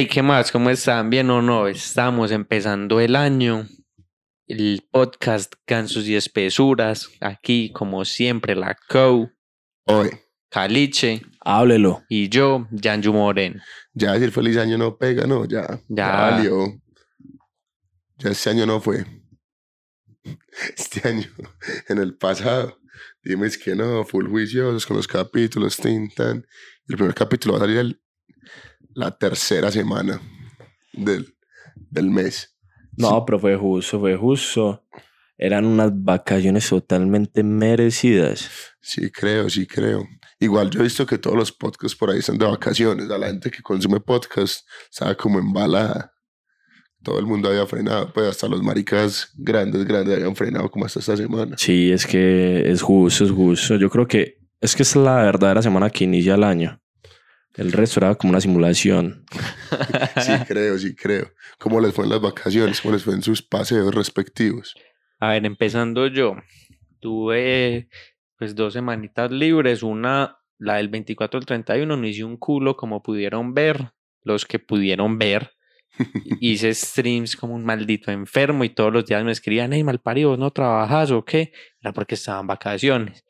Hey, ¿qué más? ¿Cómo están? ¿Bien o no? Estamos empezando el año. El podcast Gansos y Espesuras. Aquí, como siempre, la Co, Hoy, Caliche Háblelo. y yo, Janju Moren. ya decir feliz año no pega, no, ya. Ya. Ya valió. Ya este año no fue. Este año, en el pasado, dime que no, full juiciosos con los capítulos, tintan. El primer capítulo va a salir el- la tercera semana del, del mes. No, pero fue justo, fue justo. Eran unas vacaciones totalmente merecidas. Sí, creo, sí, creo. Igual yo he visto que todos los podcasts por ahí están de vacaciones. A la gente que consume podcast estaba como embalada. Todo el mundo había frenado, pues hasta los maricas grandes, grandes habían frenado como hasta esta semana. Sí, es que es justo, es justo. Yo creo que es que es la verdadera semana que inicia el año. El resto era como una simulación. Sí, creo, sí, creo. ¿Cómo les fue en las vacaciones? ¿Cómo les fue en sus paseos respectivos? A ver, empezando yo. Tuve pues dos semanitas libres. Una, la del 24 al 31, no hice un culo como pudieron ver. Los que pudieron ver. Hice streams como un maldito enfermo y todos los días me escribían, hey, malparido, ¿no trabajas o qué? Era porque estaban vacaciones.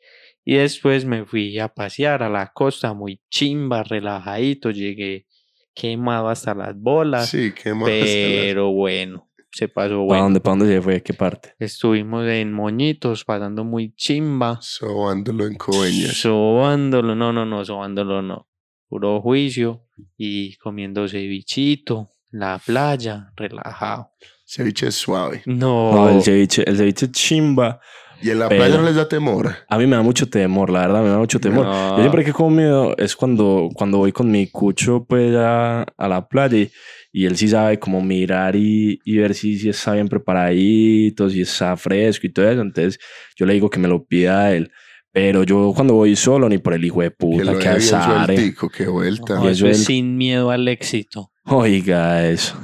Y después me fui a pasear a la costa muy chimba, relajadito. Llegué quemado hasta las bolas. Sí, más. pero bueno, se pasó ¿Para bueno. dónde, para dónde se fue? ¿Qué parte? Estuvimos en Moñitos, pasando muy chimba. Sobándolo en coveñas. Sobándolo, no, no, no, sobándolo no. Puro juicio y comiendo cevichito, la playa, relajado. Ceviche es suave. No, No, el ceviche, el ceviche chimba. Y en la Pero- playa no les da temor. A mí me da mucho temor, la verdad, me da mucho temor. No. Yo siempre que he comido es cuando, cuando voy con mi cucho pues a, a la playa y, y él sí sabe como mirar y, y ver si, si está bien preparadito, si está fresco y todo eso. Entonces yo le digo que me lo pida a él. Pero yo cuando voy solo, ni por el hijo de Que puta, que azare. sueltico, qué vuelta. no, y eso es el- sin miedo al éxito. Oiga, eso.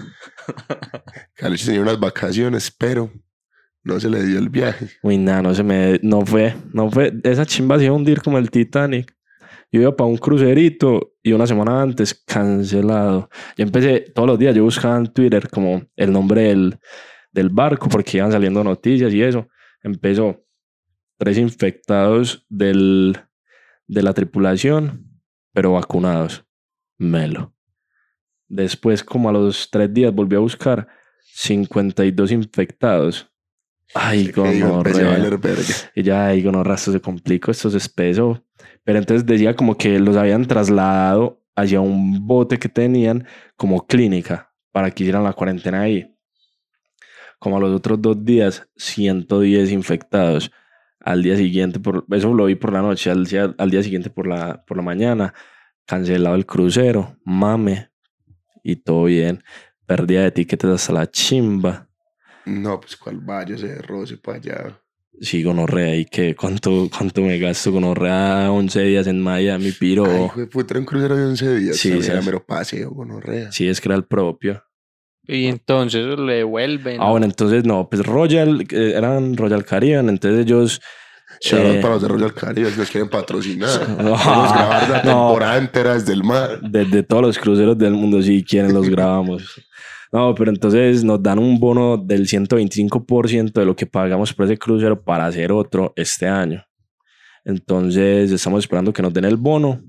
Caliche tenía unas vacaciones, pero no se le dio el viaje. Uy, nada, no se me... No fue, no fue... Esa chimba se iba a hundir como el Titanic. Yo iba para un crucerito y una semana antes cancelado. Yo empecé todos los días, yo buscaba en Twitter como el nombre del, del barco porque iban saliendo noticias y eso. Empezó tres infectados del, de la tripulación, pero vacunados. Melo. Después, como a los tres días, volví a buscar 52 infectados. Ay, valer verga. Y ya ahí con esto se complicó, esto es espeso. Pero entonces decía como que los habían trasladado hacia un bote que tenían como clínica para que hicieran la cuarentena ahí. Como a los otros dos días, 110 infectados. Al día siguiente, por, eso lo vi por la noche, al día, al día siguiente por la, por la mañana, cancelado el crucero, mame, y todo bien. Pérdida de tickets hasta la chimba. No, pues cuál vaya ese roce para allá. Sí, gonorrea. ¿Y qué? ¿Cuánto, cuánto me gasto gonorrea 11 días en Miami, piro? Ay, puta, era un crucero de 11 días. Sí, era mero paseo, gonorrea. Sí, es que era el propio. Y entonces le devuelven. Ah, bueno, entonces no, pues Royal, eh, eran Royal Caribbean, entonces ellos... Shout out eh, para los de Royal Caribe, si nos quieren patrocinar. No, Podemos grabar la no. temporada entera desde el mar. Desde todos los cruceros del mundo, si quieren, los grabamos. No, pero entonces nos dan un bono del 125% de lo que pagamos por ese crucero para hacer otro este año. Entonces estamos esperando que nos den el bono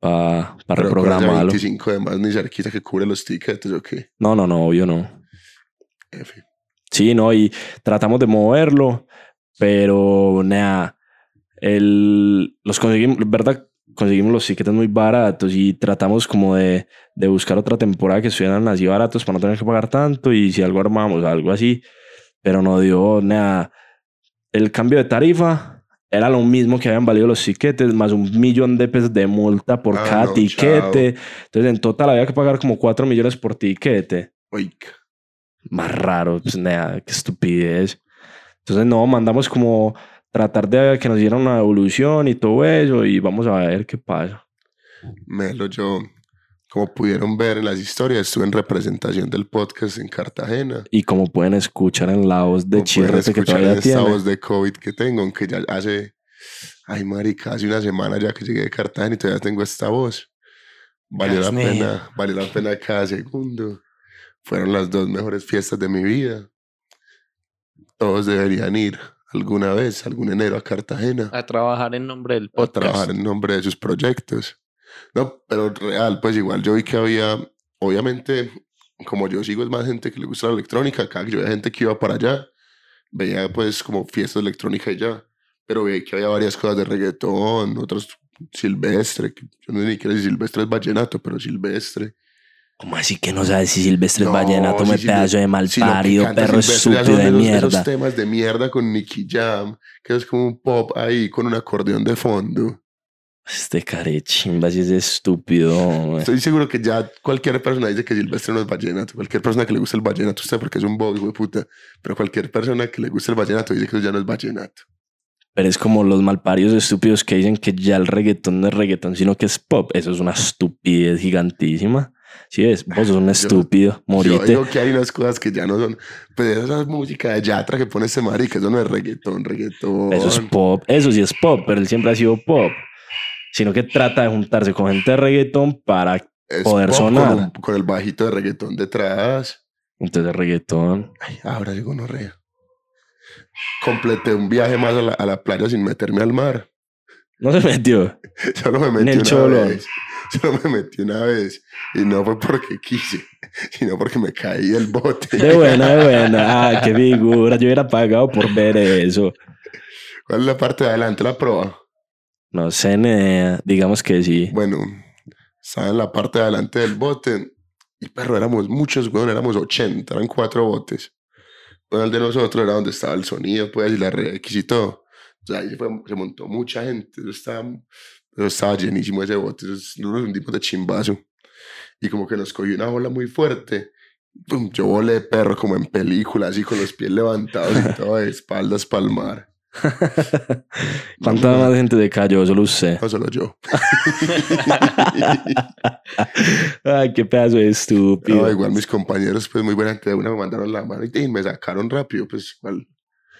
para ese reprogramarlo. 25 de más ni cerquita que cubre los tickets o qué. No, no, no, obvio no. F. Sí, no, y tratamos de moverlo, pero nada, el, los conseguimos, verdad, conseguimos los tickets muy baratos y tratamos como de, de buscar otra temporada que estuvieran así baratos para no tener que pagar tanto y si algo armamos, algo así, pero no dio nada. El cambio de tarifa era lo mismo que habían valido los tiquetes, más un millón de pesos de multa por Ah, cada no, tiquete. Entonces, en total había que pagar como 4 millones por tiquete Oiga. más raro, pues nada, qué estupidez. Entonces, no, mandamos como tratar de que nos dieran una evolución y todo eso y vamos a ver qué pasa. Melo, yo, como pudieron ver en las historias, estuve en representación del podcast en Cartagena. Y como pueden escuchar en la voz de Chirrete que todavía esta tiene. voz de COVID que tengo, aunque ya hace, ay marica, hace una semana ya que llegué de Cartagena y todavía tengo esta voz. Valió la Gas, pena, valió la pena cada segundo. Fueron las dos mejores fiestas de mi vida. Todos deberían ir alguna vez, algún enero a Cartagena, A trabajar en nombre del a podcast. trabajar en nombre de sus proyectos. No, pero real, pues igual yo vi que había, obviamente, como yo sigo es más gente que le gusta la electrónica, acá yo veía gente que iba para allá, veía pues como fiestas de electrónica y ya, pero veía que había varias cosas de reggaetón, otros silvestre, que yo no sé ni qué si silvestre es vallenato, pero silvestre. ¿Cómo así que no sabes si Silvestre es No, vallenato? Me sí, pedazo de Si malparido, canta perro estúpido de mierda. Esos temas de mierda con Nicky Jam, que es como un pop ahí con un acordeón de fondo. Este carechimba, si es estúpido. Estoy seguro que ya cualquier persona dice que Silvestre no es vallenato. Cualquier persona que le guste el vallenato, usted porque es un bobo, hijo de puta. Pero cualquier persona que le guste el vallenato dice que eso ya no es vallenato. Pero es como los malparidos estúpidos que dicen que ya el reggaetón no es reggaetón, sino que es pop. Eso es una estupidez gigantísima. Si es, vos sos un estúpido, Yo morite. digo que hay unas cosas que ya no son. Pues esa música de Yatra que pone ese marica, eso no es reggaetón, reggaetón. Eso es pop, eso sí es pop, pero él siempre ha sido pop. Sino que trata de juntarse con gente de reggaetón para Es poder pop sonar. Con, un- con el bajito de reggaetón detrás. entonces reggaetón. Ay, ahora llegó Norrea. Completé un viaje más a la, a la playa sin meterme al mar. No se metió. Solo me En metí el una vez. Solo me metí una vez. Y no fue porque quise, sino porque me caí del bote. De buena, de buena. Ah, qué figura. Yo hubiera pagado por ver eso. ¿Cuál es la parte de adelante? La proa. No sé, ne- digamos que sí. Bueno, estaba en la parte de adelante del bote. Y perro, éramos muchos, weón, éramos 80, eran cuatro botes. Bueno, el de nosotros era donde estaba el sonido, pues, y la RX y todo. O sea, ahí se, fue- se montó mucha gente. Estaba, estaba llenísimo ese bote. Eso es, nos hundimos de chimbazo. Y como que nos cogió una ola muy fuerte. Pum, yo volé perro como en película, así con los pies levantados y todo de espaldas pa'l mar. ¿Cuánta más gente se cayó? Solo usted. No solo yo. Ay, qué pedazo de estúpido. No, igual mis compañeros, pues muy buena gente de una me mandaron la mano y, me sacaron rápido, pues igual.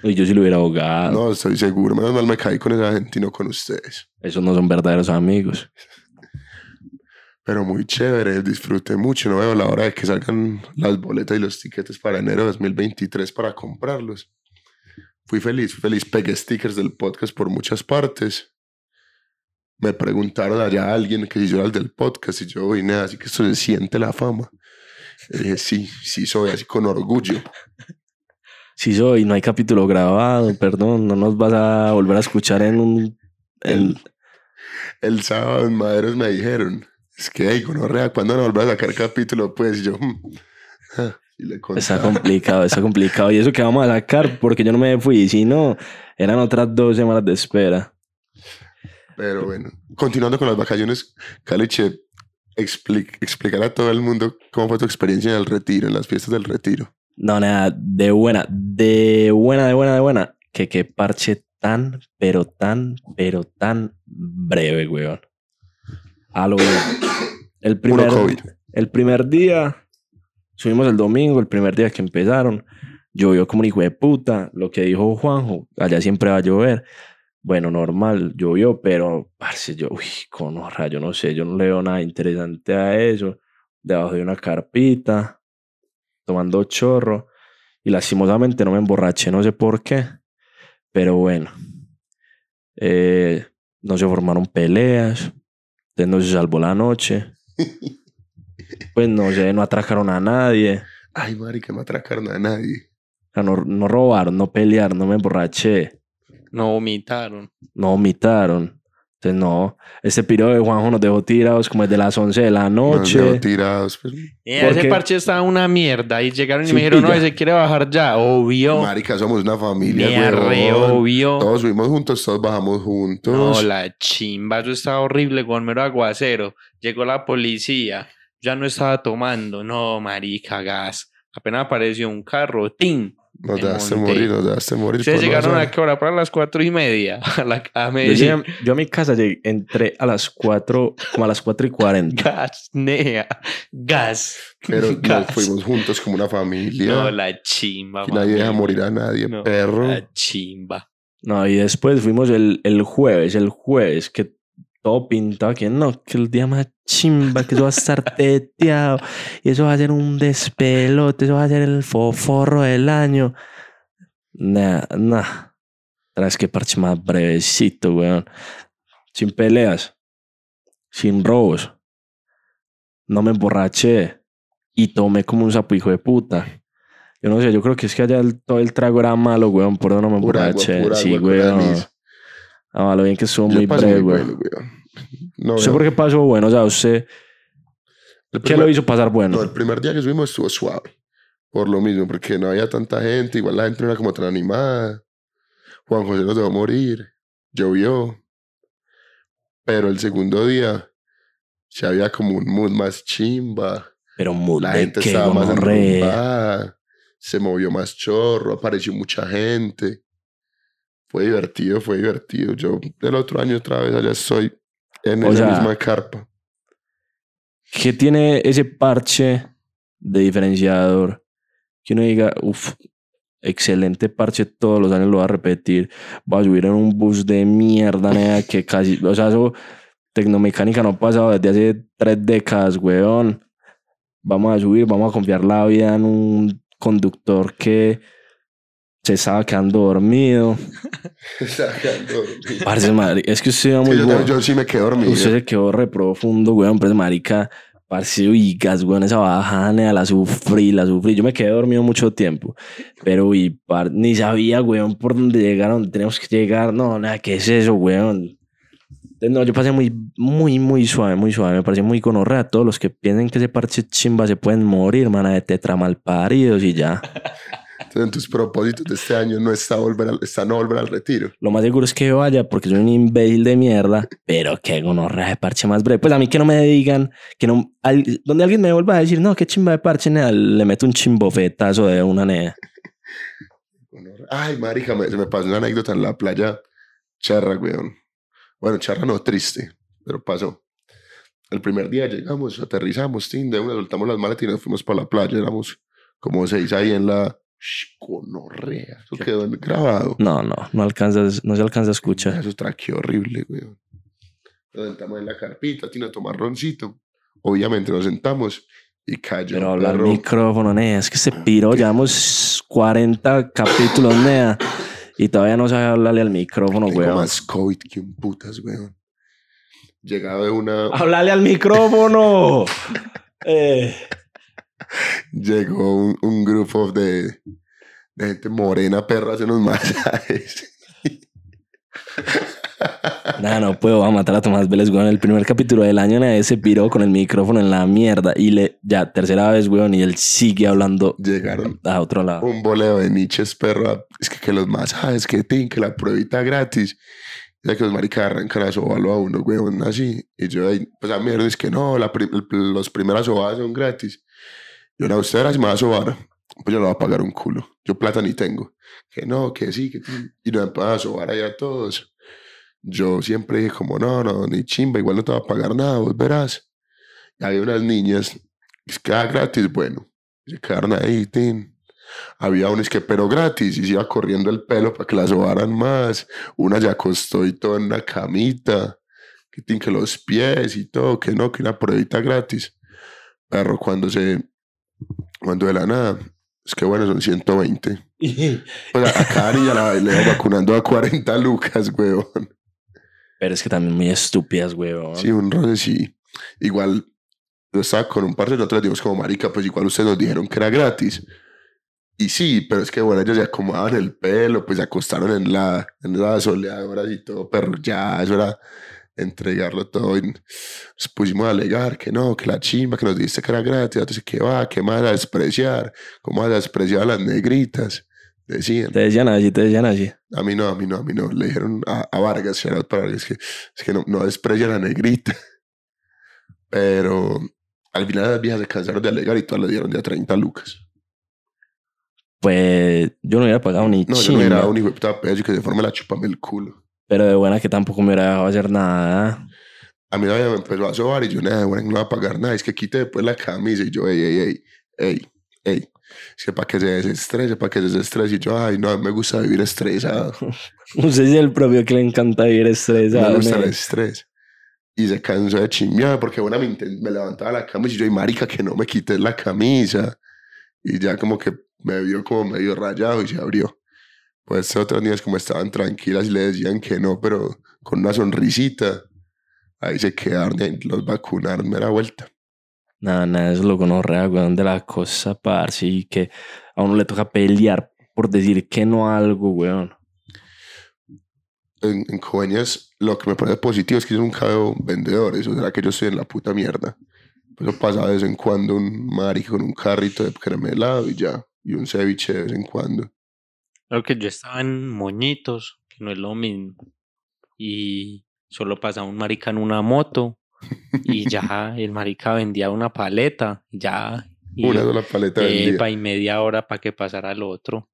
Y yo sí lo hubiera ahogado. No, estoy seguro. Menos mal me caí con esa gente y no con ustedes. Esos no son verdaderos amigos. Pero muy chévere, disfruté mucho. No veo la hora de que salgan las boletas y los tiquetes para enero de 2023 para comprarlos. Fui feliz, fui feliz. Pegué stickers del podcast por muchas partes. Me preguntaron allá alguien que si yo era el del podcast y yo vine así que esto se siente la fama. Y dije, sí, sí soy, así con orgullo. Sí soy, no hay capítulo grabado, perdón, no nos vas a volver a escuchar en un... en- El, el sábado en Maderos me dijeron, es que, hey, gonorrea, ¿cuándo nos volvés a sacar capítulo? Pues y yo. Ah, y le Está complicado, está complicado. Y eso que vamos a sacar, porque yo no me fui, si no, eran otras dos semanas de espera. Pero bueno, continuando con las vacaciones, Caliche, explic- explicar a todo el mundo cómo fue tu experiencia en el retiro, en las fiestas del retiro. No, nada, de buena, de buena, de buena, de buena. Que qué parche tan, pero tan, pero tan breve, weón. A lo. El primer, el primer día, subimos el domingo, el primer día que empezaron, llovió como un hijo de puta. Lo que dijo Juanjo, allá siempre va a llover. Bueno, normal, llovió, pero, parce, yo, uy, conorra, yo no sé, yo no le veo nada interesante a eso. Debajo de una carpita, tomando chorro. Y lastimosamente no me emborraché, no sé por qué. Pero bueno. Eh, no se formaron peleas. Entonces no se salvó la noche. Pues no sé, no atracaron a nadie. Ay, marica, no atracaron a nadie. O sea, no, no robaron, no pelearon, no me emborraché. No vomitaron. No vomitaron. Entonces no. Este piro de Juanjo nos dejó tirados como desde las 11 de la Nos noche. dejó tirados. Pues, Eh, ¿Por ese parche estaba una mierda y llegaron y Sí, me dijeron, no, ese quiere bajar ya. Obvio. marica, somos una familia, obvio. Todos subimos juntos, todos bajamos juntos. No, la chimba, eso estaba horrible con mero aguacero. Llegó la policía, ya no estaba tomando. No, marica, gas. Apenas apareció un carro, ¡tin! Nos dejaste morir, nos dejaste morir. Ustedes llegaron a qué hora? Para las cuatro y media. A, la, a Yo, llegué- yo a mi casa llegué, entré a las 4, como a las 4 y 40. Gas, nea, gas. Pero nos gas. fuimos juntos como una familia. No, la chimba. y nadie deja morir a nadie, No, perro. La chimba. No, y después fuimos el, el jueves, el jueves, que todo pintado, que no, que el día más chimba, que eso va a estar teteado, y eso va a ser un despelote, eso va a ser el foforro del año. Nah, nah. Traes que parche más brevecito, weón. Sin peleas, sin robos. No me emborraché y tomé como un sapo hijo de puta. Yo no sé, yo creo que es que allá el- todo el trago era malo, weón, por eso no me Pura emborraché. Sí, agua weón. Ah, lo bien que estuvo muy breve, weón. No, ¿Usted weón. por qué pasó bueno? O sea, ¿usted El qué primer- lo hizo pasar bueno? No, el primer día que subimos estuvo suave. Por lo mismo, porque no había tanta gente. Igual la gente no era como tan animada. Juan José nos dejó morir. Llovió. Pero el segundo día ya había como un mood más chimba. Pero muy La de gente estaba más enrumbada. Se movió más chorro. Apareció mucha gente. Fue divertido, fue divertido. Yo el otro año otra vez allá estoy en O esa sea, misma carpa. ¿Qué tiene ese parche de diferenciador? Que uno diga, uff, excelente parche, todos los años lo va a repetir. Va a subir en un bus de mierda, nea, que casi, o sea, eso, tecnomecánica no ha pasado desde hace tres décadas, weón. Vamos a subir, vamos a confiar la vida en un conductor que se estaba quedando dormido. Sacando dormido. Parce, madre, es que usted iba Sí, muy yo, bueno. yo sí me quedé dormido. Usted se quedó re profundo, weón, pero es marica, parce, gas, weón, esa bajada, nea, la sufrí, la sufrí. Yo me quedé dormido mucho tiempo, pero uy, par- ni sabía, weón, por dónde llegar, dónde teníamos que llegar. No, nada, ¿qué es eso, weón? No, yo pasé muy, muy, muy suave, muy suave. Me pareció muy gonorrea. Todos los que piensen que ese parche chimba se pueden morir, mana, de tetra malparidos y ya. Entonces, en tus propósitos de este año no está, volver al, está no volver al retiro. Lo más seguro es que yo vaya porque soy un imbécil de mierda, pero qué gonorrea de parche más breve. Pues a mí que no me digan, que no, al- donde alguien me vuelva a decir, no, qué chimba de parche, nea, le meto un chimbofetazo de una nea. Ay, marica, me- se me pasó una anécdota en la playa charra, weón. Bueno, charra no, triste, pero pasó. El primer día llegamos, aterrizamos, tin, de una soltamos las maletas y nos fuimos para la playa. Éramos como seis ahí en la... Sh, Gonorrea. Eso quedó grabado. No, no, no alcanzas, no se alcanza a escuchar. Eso traqueó horrible, weón. Nos sentamos en la carpita, tiene a tomar roncito. Obviamente nos sentamos y cayó. Pero un habla al micrófono, nea, es que se piró, llevamos 40 capítulos, nea, y todavía no sabe hablarle al micrófono, weón. más COVID que un putas, weón. Llegaba de una... ¡Háblale al micrófono! eh. Llegó un, un grupo de, de gente morena, perra, a hacer unos masajes. Nah, no puedo, va a matar a Tomás Vélez, weón. El primer capítulo del año, nadie se piró con el micrófono en la mierda. Y le, ya, tercera vez, weón, y él sigue hablando Llegaron a otro lado. un boleo de niches, perro. Es que, que los masajes, que tin, que la pruebita gratis. Ya que los maricas arrancan a sobarlo a uno, weón, así. Y yo, ahí, pues a mierda, es que no, la pri- los primeras sobadas son gratis. Y una usted ahora si me va a sobar, pues yo le voy a pagar un culo. Yo plata ni tengo. Que no, que sí, que. Y nos empezaron a sobar ahí a todos. Yo siempre dije como, no, no, ni chimba, igual no te va a pagar nada, vos verás. Y había unas niñas, es que era gratis, bueno. Se quedaron ahí, tin. Había unos que, pero gratis, y se iba corriendo el pelo para que la sobaran más. Una se acostó y todo en una camita, que tin, que los pies y todo, que no, que una pruebita gratis. Pero cuando se, cuando de la nada, es que bueno, son 120. Pues a, a cada niña la le vacunando a 40 lucas, weón. Pero es que también muy estúpidas, weón. Sí, un roce sí. Igual, yo estaba con un par de nosotros, dijimos como marica, pues igual ustedes nos dijeron que era gratis. Y sí, pero es que bueno, ellos se acomodaban el pelo, pues se acostaron en la, en la soleadora y todo, pero ya, eso era entregarlo todo. Y nos pusimos a alegar que no, que la chimba, que nos dijiste que era gratis, entonces que va, que más a despreciar, cómo a despreciar a las negritas, decían. Te decían así, te decían así. A mí no, a mí no, a mí no. Le dijeron a, a Vargas, para Vargas, que, es que no, no desprecia a la negrita. Pero al final las viejas se cansaron de alegar y todas le dieron ya 30 lucas. Pues yo no hubiera pagado ni No, yo chimba, no era un hijo de puta pedazo que se forme la chupame el culo. Pero de buena que tampoco me hubiera dejado hacer nada. A mí nadie me empezó a sobar y yo, nada, bueno, no va a pagar nada. Es que quite después la camisa y yo, ey, ey, ey, ey, ey. Es que para que se desestrese, para que se desestrese. Y yo, ay, no, a mí me gusta vivir estresado. Usted es el propio que le encanta vivir estresado. me gusta el estrés. y se cansó de chimbear porque una me, me levantaba la camisa y yo, y marica, que no me quites la camisa. Y ya como que me vio como medio rayado y se abrió. Pues otros días como estaban tranquilas y le decían que no, pero con una sonrisita. Ahí se quedaron y los vacunaron, me da vuelta. Nada, nada, eso lo gonorrea, weón, de la cosa, parce, y que a uno le toca pelear por decir que no a algo, weón. En, en Coveñas lo que me parece positivo es que yo nunca veo vendedores, o sea que yo estoy en la puta mierda. Eso pasa de vez en cuando un marica con un carrito de helado y ya, y un ceviche de vez en cuando. Creo que yo estaba en Moñitos, que no es lo mismo. Y solo pasaba un marica en una moto. Y ya el marica vendía una paleta. Ya. Y, Una sola paleta del día. epa, y media hora para que pasara el otro.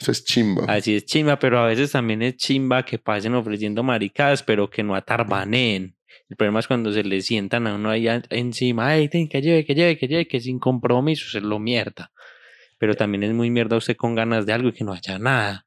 Eso es chimba. Así es chimba, pero a veces también es chimba que pasen ofreciendo maricadas, pero que no atarbaneen. El problema es cuando se le sientan a uno ahí encima, ay, ten, que lleve, que lleve, que lleve, que sin compromiso es lo mierda. Pero también es muy mierda usted con ganas de algo y que no haya nada.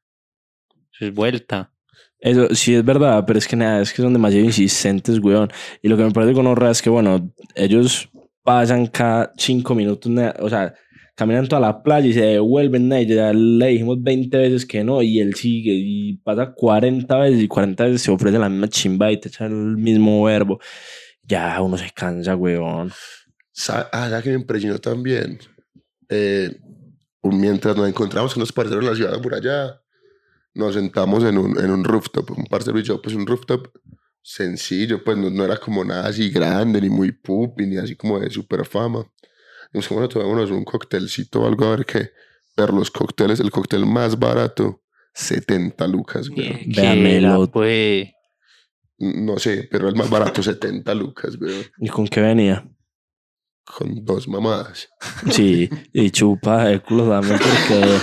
Eso es vuelta. Eso sí es verdad, pero es que nada, es que son demasiado insistentes, weón. Y lo que me parece gonorrea es que, bueno, ellos pasan cada cinco minutos, o sea, caminan toda la playa y se devuelven, y ya le dijimos 20 veces que no, y él sigue, y pasa 40 veces, y 40 veces se ofrece la misma chimba y te echa el mismo verbo. Ya uno se cansa, weón. Ah, ¿sabes que me impresionó también? Eh, mientras nos encontramos con los parceros en la ciudad amurallada, nos sentamos en un, en un rooftop, un parcero y yo, pues un rooftop sencillo, pues no, no era como nada así grande, ni muy pupi, ni así como de super fama. Dijimos, bueno, tomémonos un coctelcito o algo, a ver qué. Pero los cócteles, el cóctel más barato, 70 lucas, güey. Pues, No sé, pero el más barato, 70 lucas, güey. ¿Y con qué venía? Con dos mamadas. Sí, y chupa el culo también porque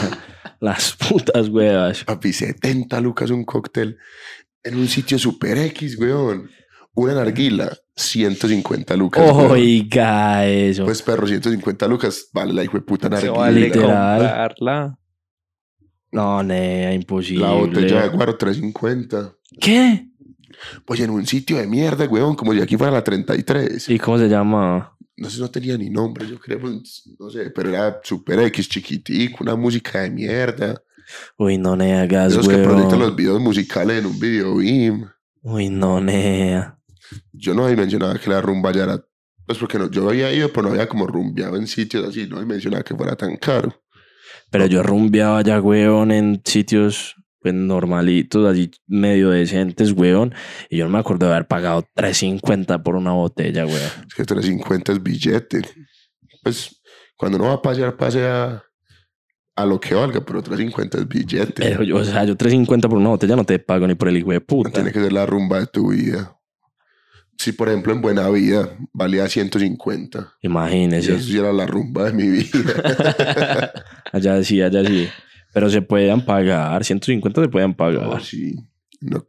las putas huevas. Papi, 70 lucas un cóctel en un sitio super X, weón. Una narguila, 150 lucas. weón. Oiga, eso. Pues perro, 150 lucas, vale la hijo de puta se narguila. vale literal. comprarla. no, nea, imposible. la botella de guaro, 350. ¿Qué? Pues en un sitio de mierda, weón, como si aquí fuera la 33. ¿Y cómo se llama? No sé, no tenía ni nombre, yo creo, pues, no sé, pero era super X, chiquitico, una música de mierda. Uy, no, nea, gas, Esos que huevón. proyectan los videos musicales en un video BIM. Uy, no, nea. Yo no dimensionaba que la rumba ya era. Pues porque no, yo había ido, pero no había como rumbeado en sitios así. No dimensionaba que fuera tan caro. Pero yo rumbeaba ya, weón, en sitios pues normalitos, así medio decentes, weón. Y yo no me acuerdo de haber pagado 3.50 por una botella, weón. Es que 350 es billete. Pues cuando uno va a pasear, pasea a lo que valga, pero 350 es billete. Pero yo, o sea, yo 3.50 por una botella no te pago ni por el hijo de No puta. tiene que ser la rumba de tu vida. Si, por ejemplo, en Buena Vida valía 150. Y Imagínese. eso sí era la rumba de mi vida. Allá sí, allá sí. Pero se pueden pagar. 150 se pueden Oh, pagar. sí. No,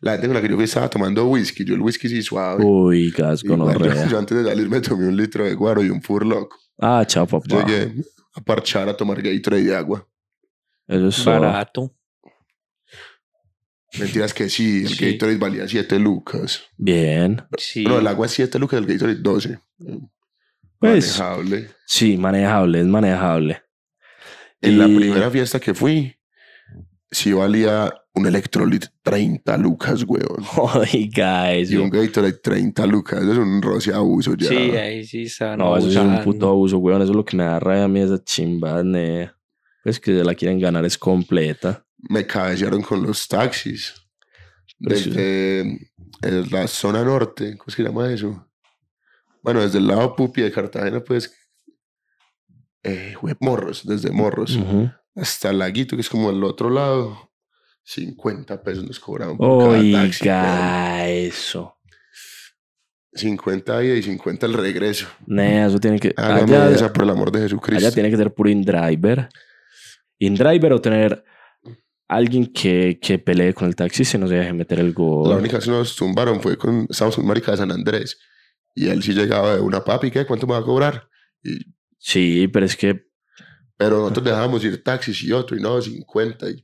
La gente con la que yo estaba tomando whisky. Yo el whisky sí suave. Uy, gas con Igual yo, yo antes de salir me tomé un litro de guaro y un furlock. Ah, chao, papá. Llegué a parchar a tomar Gatorade de agua. Eso es. Barato. Mentiras que sí, el Sí. Gatorade valía 7 lucas. Bien. Sí. No, el agua es 7 lucas, el Gatorade 12. Pues Manejable. sí, manejable, es manejable. En la Y- primera fiesta que fui, sí valía un Electrolit 30 lucas, weón. Oiga, Y eso. un Gatorade 30 lucas. Eso es un roce abuso ya. Sí, ahí sí están No, eso es un puto abuso, weón. Eso es lo que me da rabia a mí, esa chimba, nea. Pues que se la quieren ganar es completa. Me cabecearon con los taxis. Precioso. Desde eh, la zona norte, ¿cómo se llama eso? Bueno, desde el lado Pupi de Cartagena, pues. Eh, morros, desde Morros Ujú. hasta el laguito, que es como el otro lado. 50 pesos nos cobraban por cada taxi. Oiga, eso. 50 ida y 50 el regreso. Nea, eso tiene que. Hágame Allá, esa por el amor de Jesucristo. allá tiene que ser puro in-driver. In-driver o tener alguien que, que pelee con el taxi se deje meter el gol. La única que nos tumbaron fue con. Estábamos con marica de San Andrés. Y él sí llegaba de una papi, ¿qué? ¿Cuánto me va a cobrar? Y, Sí, pero es que. pero nosotros dejábamos ir taxis y otro, y no, 50. Y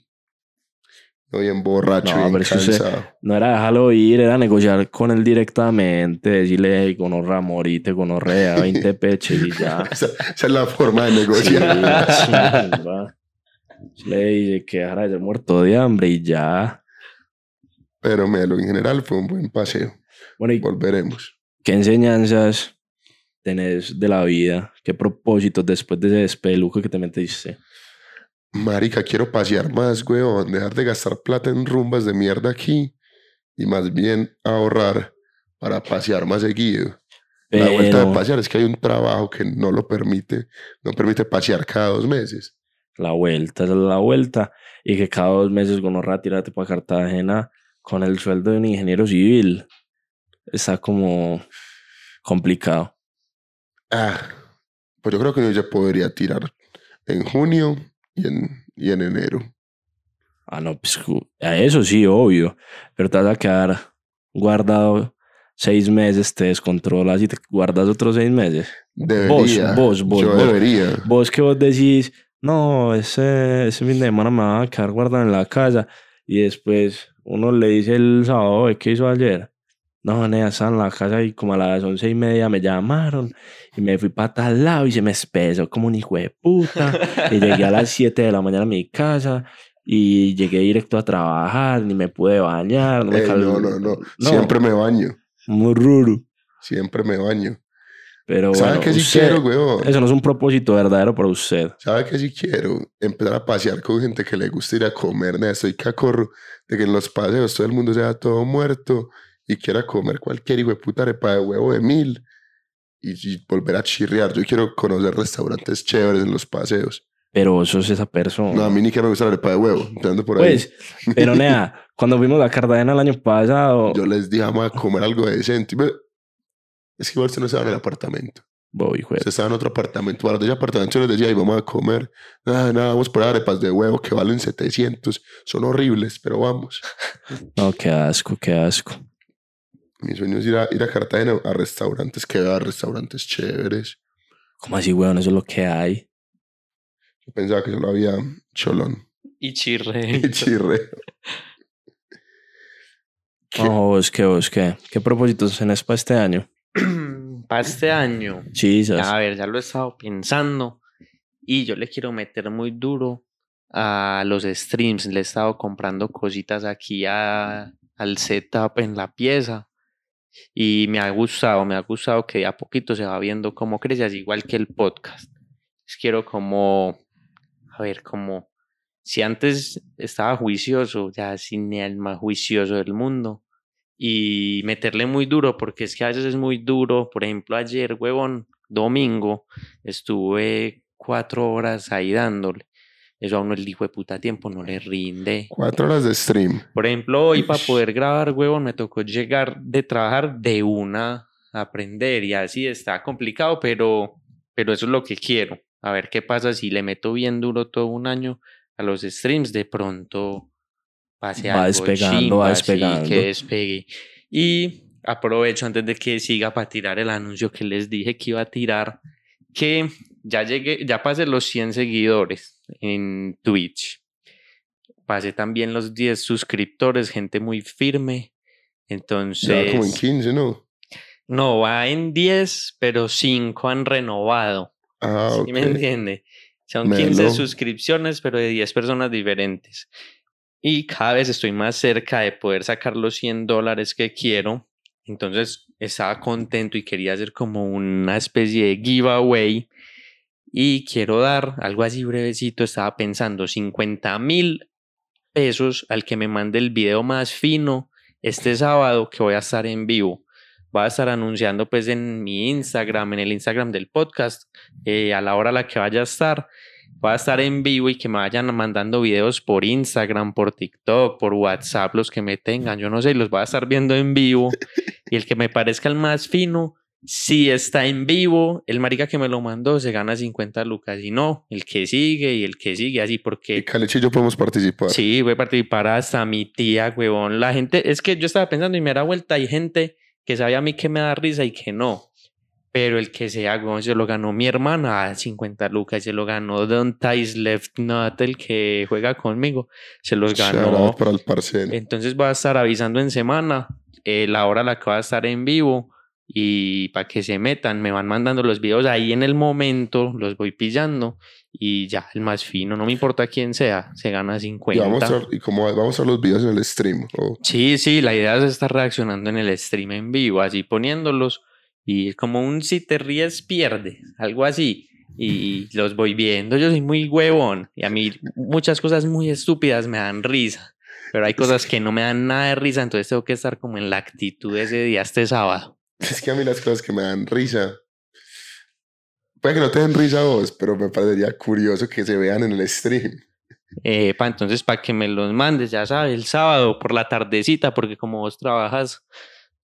No bien borracho, No, bien pero es que usted- cansado. No era dejarlo ir, era negociar con él directamente, decirle, hey, gonorra, morite, gonorrea, 20 peches y ya. Esa, esa es la forma de negociar. Le dice que dejara de ser muerto de hambre y ya. Pero Melo, en general fue un buen paseo. Bueno, ¿y Volveremos. qué enseñanzas tenés de la vida? ¿Qué propósitos después de ese despeluco que te metiste? Marica, quiero pasear más, weón. Dejar de gastar plata en rumbas de mierda aquí. Y más bien ahorrar para pasear más seguido. La vuelta de pasear es que hay un trabajo que no lo permite. No permite pasear cada dos meses. la vuelta, esa es la vuelta. Y que cada dos meses gonorra tírate para Cartagena con el sueldo de un ingeniero civil. Está como complicado. Ah, pues yo creo que uno ya podría tirar en junio y en, y en enero. Ah, no, pues a eso sí, obvio. Pero te vas a quedar guardado seis meses, te descontrolas y te guardas otros seis meses. Debería. vos, vos, yo vos. debería. Vos que vos decís, no, ese, ese fin de semana me va a quedar guardado en la casa. Y después uno le dice el sábado, "Oye, ¿qué hizo ayer? No, nea, estaba en la casa y como a las once y media me llamaron y me fui para tal lado y se me espesó como un hijo de puta. y llegué a las 7 de la mañana a mi casa y llegué directo a trabajar, ni me pude bañar. No, me cal- no, no, no, Siempre me baño. Muy raro. Siempre me baño. Pero ¿Sabes bueno, qué sí usted- quiero, weón? Eso no es un propósito verdadero para usted. ¿Sabe qué sí quiero? Empezar a pasear con gente que le gusta ir a comer. nea, Estoy cacorro de que en los paseos todo el mundo sea todo muerto y quiera comer cualquier hijo de puta arepa de huevo de mil y, y volver a chirriar. Yo quiero conocer restaurantes chéveres en los paseos. Pero eso es esa persona. No, a mí ni que me gusta la arepa de huevo. Ando por ahí. Pues, pero nea, cuando fuimos a Cartagena el año pasado, Yo les dije, vamos a comer algo decente. Es que igual usted no estaba en el apartamento. De- Usted estaba en otro apartamento. Para ese apartamento yo les decía, y vamos a comer. Nada, nada, vamos por arepas de huevo que valen 700. Son horribles, pero vamos. No, qué asco, qué asco. Mi sueño es ir a, ir a Cartagena a restaurantes que vea restaurantes chéveres. ¿Cómo así, weón? Eso es lo que hay. Yo pensaba que solo había cholón Y chirre. y chirre. ¿Qué? No, vos qué, vos qué. ¿Qué propósitos tenés para este año? Para este año. Chisas. A ver, ya lo he estado pensando. Y yo le quiero meter muy duro a los streams. Le he estado comprando cositas aquí a- al setup en la pieza. Y me ha gustado, me ha gustado que a poquito se va viendo cómo crece, así igual que el podcast. Quiero como, a ver, como, si antes estaba juicioso, ya sin el más juicioso del mundo. Y meterle muy duro, porque es que a veces es muy duro. Por ejemplo, ayer, huevón, domingo, estuve cuatro horas ahí dándole. Eso a uno el hijo de puta tiempo no le rinde. Cuatro horas de stream. Por ejemplo, hoy para poder grabar, huevón, me tocó llegar de trabajar de una a aprender y así está complicado, pero, pero eso es lo que quiero. A ver qué pasa si le meto bien duro todo un año a los streams, de pronto pase Va algo despegando, va chimba, sí, despegando. que despegue. Y aprovecho antes de que siga para tirar el anuncio que les dije que iba a tirar, que ya llegué, ya pasé los 100 seguidores en Twitch. Pasé también los 10 suscriptores, gente muy firme. Entonces, Ya como en 15, ¿no? no, va en 10, pero 5 han renovado. Ah, ¿Sí ok. me entiende? Son 15 Melo. suscripciones, pero de 10 personas diferentes. Y cada vez estoy más cerca de poder sacar los 100 dólares que quiero. Entonces estaba contento y quería hacer como una especie de giveaway. Y quiero dar algo así brevecito. Estaba pensando 50 mil pesos al que me mande el video más fino este sábado que voy a estar en vivo. Voy a estar anunciando pues en mi Instagram, en el Instagram del podcast, eh, a la hora a la que vaya a estar. Voy a estar en vivo y que me vayan mandando videos por Instagram, por TikTok, por WhatsApp, los que me tengan, yo no sé, los voy a estar viendo en vivo. Y el que me parezca el más fino, si está en vivo, el marica que me lo mandó se gana 50 lucas. Y no, el que sigue y el que sigue así, Y porque Calechi y yo podemos participar. Sí, voy a participar hasta mi tía, huevón. La gente, es que yo estaba pensando y me da vuelta, hay gente que sabe a mí que me da risa y que no. Pero el que sea, weón, se lo ganó mi hermana a 50 lucas, se lo ganó Don Tais Left Not, el que juega conmigo, se los ganó. para el parcel. Entonces voy a estar avisando en semana eh, la hora a la que va a estar en vivo y para que se metan, me van mandando los videos ahí en el momento, los voy pillando y ya el más fino, no me importa quién sea, se gana Y 50. vamos a, y como vamos a ver los videos en el stream. o- Sí, sí, la idea es estar reaccionando en el stream en vivo, así poniéndolos y es como un si te ríes pierde, algo así. Y los voy viendo, yo soy muy huevón y a mí muchas cosas muy estúpidas me dan risa, pero hay cosas que no me dan nada de risa, entonces tengo que estar como en la actitud ese día, este sábado. Es que a mí las cosas que me dan risa. Puede que no te den risa a vos, pero me parecería curioso que se vean en el stream. Eh, pa, entonces, para que me los mandes, ya sabes, el sábado por la tardecita, porque como vos trabajas,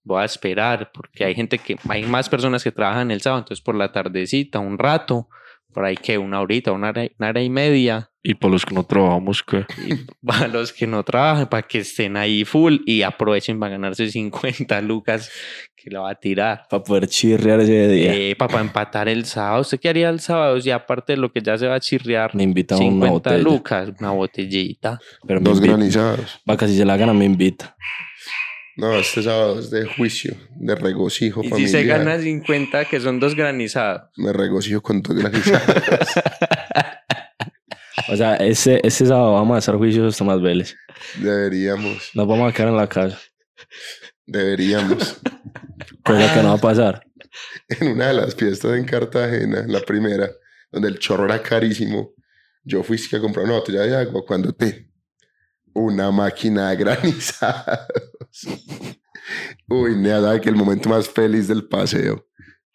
voy a esperar, porque hay gente que, hay más personas que trabajan el sábado, entonces por la tardecita, un rato, por ahí que una horita, una hora, una hora y media, Y por los que no trabajamos, ¿qué? y para los que no trabajan, para que estén ahí full y aprovechen para ganarse 50 lucas que la va a tirar. Para poder chirrear ese día. Eh, para empatar el sábado, ¿usted qué haría el sábado? Si aparte de lo que ya se va a chirrear, me invitan a una 50 botella. lucas, una botellita. Pero Dos invita. granizados. Vaca, si se la gana, me invita. No, este sábado es de juicio, de regocijo Y si se gana 50, que son dos granizados. Me regocijo con dos granizados. O sea, ese, ese sábado vamos a hacer juicios Tomás Vélez. deberíamos, Nos vamos a quedar en la casa. deberíamos. Cosa que no va a pasar. En una de las fiestas en Cartagena, la primera, donde el chorro era carísimo, yo fui a comprar una botella de agua cuando te... Una máquina de granizados. Uy, nada, que el momento más feliz del paseo.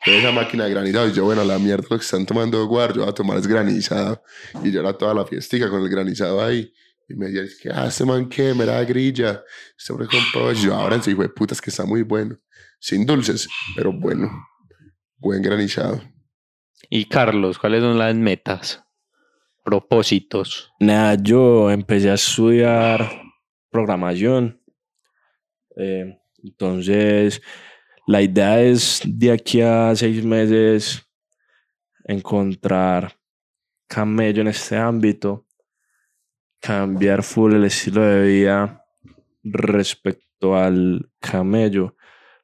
Esa máquina de granizados. Y yo, bueno, la mierda lo que están tomando guar, yo voy a tomar es granizado. Y yo era toda la fiestica con el granizado ahí. Y me decían, es que, ah, este man, ¿qué? Me da grilla. Sobre compró. Y yo, ahora sí, fue putas que está muy bueno. Sin dulces, pero bueno. Buen granizado. Y Carlos, ¿cuáles son las metas? Propósitos. Nada, yo empecé a estudiar programación. Eh, entonces, la idea es de aquí a seis meses encontrar camello en este ámbito, cambiar full el estilo de vida respecto al camello,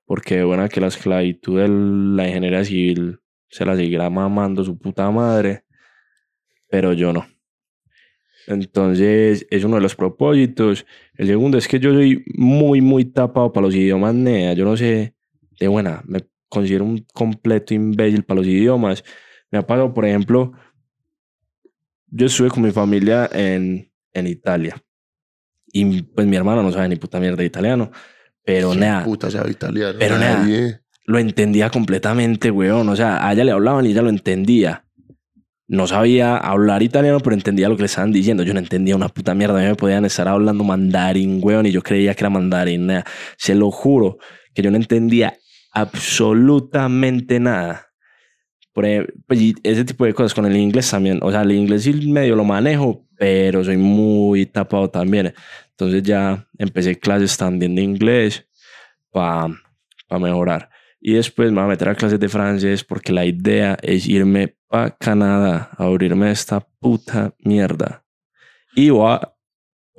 porque bueno, que la esclavitud de la ingeniería civil se la seguirá mamando su puta madre, pero yo no. Entonces, es uno de los propósitos. El segundo es que yo soy muy, muy tapado para los idiomas, nea. Yo no sé, de buena, me considero un completo imbécil para los idiomas. Me ha pasado, por ejemplo, yo estuve con mi familia en, en Italia. Y pues mi hermano no sabe ni puta mierda de italiano. Pero ¿Quién nada, Puta, sabe italiano. Pero nada. Lo entendía completamente, weón. O sea, a ella le hablaban y ella lo entendía. No sabía hablar italiano, pero entendía lo que le estaban diciendo. Yo no entendía una puta mierda. A mí me podían estar hablando mandarín, weón, y yo creía que era mandarín. nada. Se lo juro que yo no entendía absolutamente nada. Por ej- pues, ese tipo de cosas con el inglés también. O sea, el inglés sí medio lo manejo, pero soy muy tapado también. Entonces ya empecé clases también de inglés para mejorar. Y después me voy a meter a clases de francés porque la idea es irme para Canadá a abrirme esta puta mierda. Y voy a-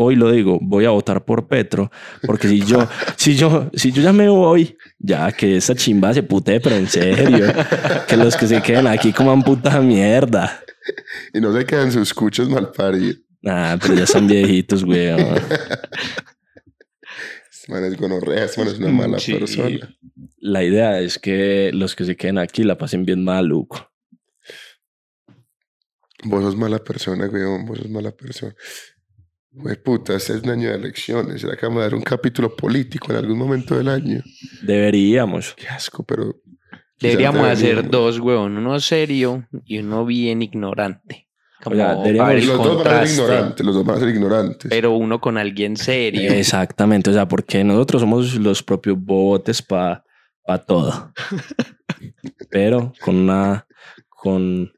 hoy lo digo, voy a votar por Petro porque si yo, si yo, si yo ya me voy, ya que esa chimba se putee, pero en serio, que los que se queden aquí coman puta mierda. Y no se quedan sus cuchos mal paridos. Ah, pero ya están viejitos, güey. Man es gonorrea, man es una mala Sí. persona. La idea es que los que se queden aquí la pasen bien maluco. Vos sos mala persona, weón. Vos sos mala persona. Güey, puta, este es un año de elecciones. ¿Será que vamos a dar un capítulo político en algún momento del año? Deberíamos. Qué asco, pero. Deberíamos hacer dos, weón. Uno serio y uno bien ignorante. Como Oiga, para deberíamos- los dos van a ser ignorantes. Los dos van a ser ignorantes. Pero uno con alguien serio. Exactamente, o sea, porque nosotros somos los propios botes para todo. Pero con una, con,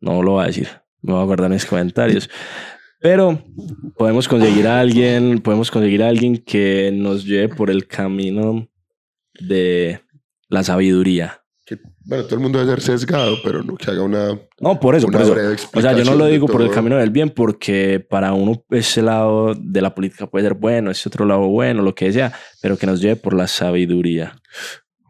no lo voy a decir, me voy a guardar mis comentarios. Pero podemos conseguir a alguien, podemos conseguir a alguien que nos lleve por el camino de la sabiduría. que, bueno, todo el mundo debe ser sesgado, pero no que haga una, No, por eso, por eso. O sea, yo no lo digo por el camino del bien porque para uno ese lado de la política puede ser bueno, ese otro lado bueno, lo que sea, pero que nos lleve por la sabiduría.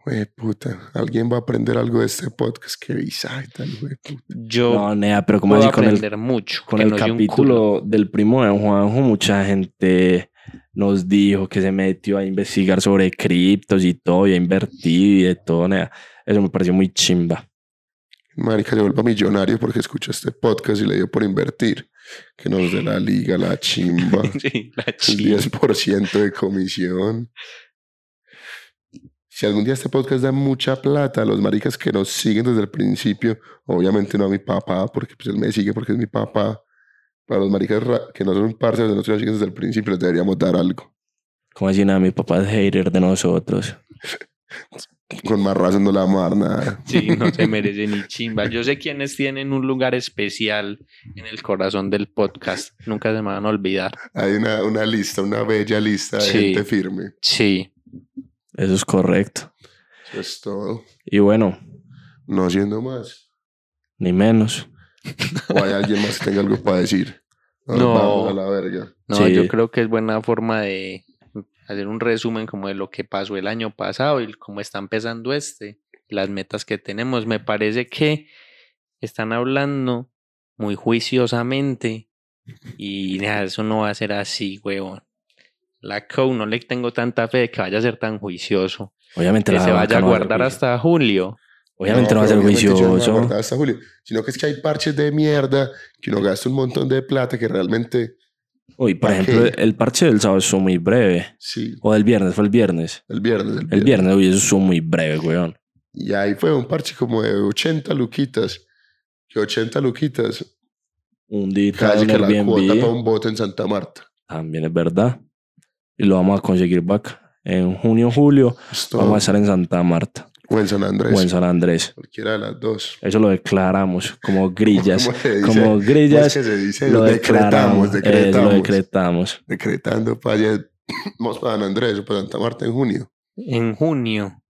Güey, puta, alguien va a aprender algo de este podcast. Qué visaje tan, güey, puta. Yo No, nea, pero como así con el, aprender mucho. con que el no capítulo del primo de Juanjo, mucha gente nos dijo que se metió a investigar sobre criptos y todo, y a invertir y de todo, nea. Eso me pareció muy chimba. Marica, se vuelva millonario porque escucha este podcast y le dio por invertir. Que nos dé la liga, la chimba, Sí, la el chimba. 10% de comisión. Si algún día este podcast da mucha plata a los maricas que nos siguen desde el principio, obviamente no a mi papá, porque pues él me sigue porque es mi papá. Para los maricas que no son parceros de nosotros siguen desde el principio, les deberíamos dar algo. Como así, nada, mi papá es hater de nosotros. Con más razón no le vamos a dar nada. Sí, no se merece ni chimba. Yo sé quiénes tienen un lugar especial en el corazón del podcast. Nunca se me van a olvidar. Hay una, una lista, una bella lista de Sí. gente firme. Sí. Eso es correcto. Eso es todo. Y bueno, No siendo más. ni menos. O hay alguien más que tenga algo para decir. No. vamos a la verga. No, Sí. yo creo que es buena forma de hacer un resumen como de lo que pasó el año pasado y cómo está empezando este, las metas que tenemos. Me parece que están hablando muy juiciosamente y nada, eso no va a ser así, huevón. La COU no le tengo tanta fe de que vaya a ser tan juicioso. Obviamente Que la se vaya a no va guardar juicio- hasta julio. Obviamente no, va a ser no a juicioso. guardar hasta julio. Sino que es que hay parches de mierda que uno gasta un montón de plata que realmente Uy, por ¿Pa' ejemplo, qué? el parche del sábado estuvo muy breve. sí. O del viernes, fue el viernes. El viernes. El El viernes. viernes, uy, eso estuvo muy breve, weón. Y ahí fue un parche como de 80 luquitas. Que 80 luquitas. Un día Casi que la cuota para un bote en Santa Marta. También es verdad. Y lo vamos a conseguir back. En junio, julio, Esto, vamos a estar en Santa Marta o en San Andrés. o en San Andrés. Cualquiera de las dos. Eso lo declaramos como grillas. ¿Cómo se dice? Como ¿Cómo es grillas, que se dice? lo decretamos, declaramos. eh, decretamos. lo decretamos. Decretando para allá. Vamos para San Andrés o para Santa Marta en junio. En junio.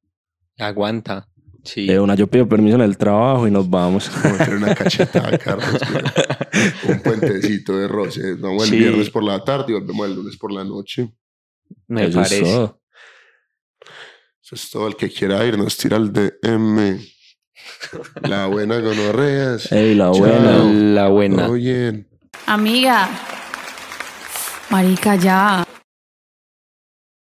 Aguanta. Sí. De una, yo pido permiso en el trabajo y nos vamos. Vamos a hacer una cachetada, Carlos. Un puentecito de roce. Vamos el Sí. viernes por la tarde y volvemos el lunes por la noche. Me Eso es parece. todo. Eso es todo. El que quiera ir nos tira el DM. La buena gonorreas. Ey, la Chao. buena. La buena. Todo bien. Amiga. Marica, ya.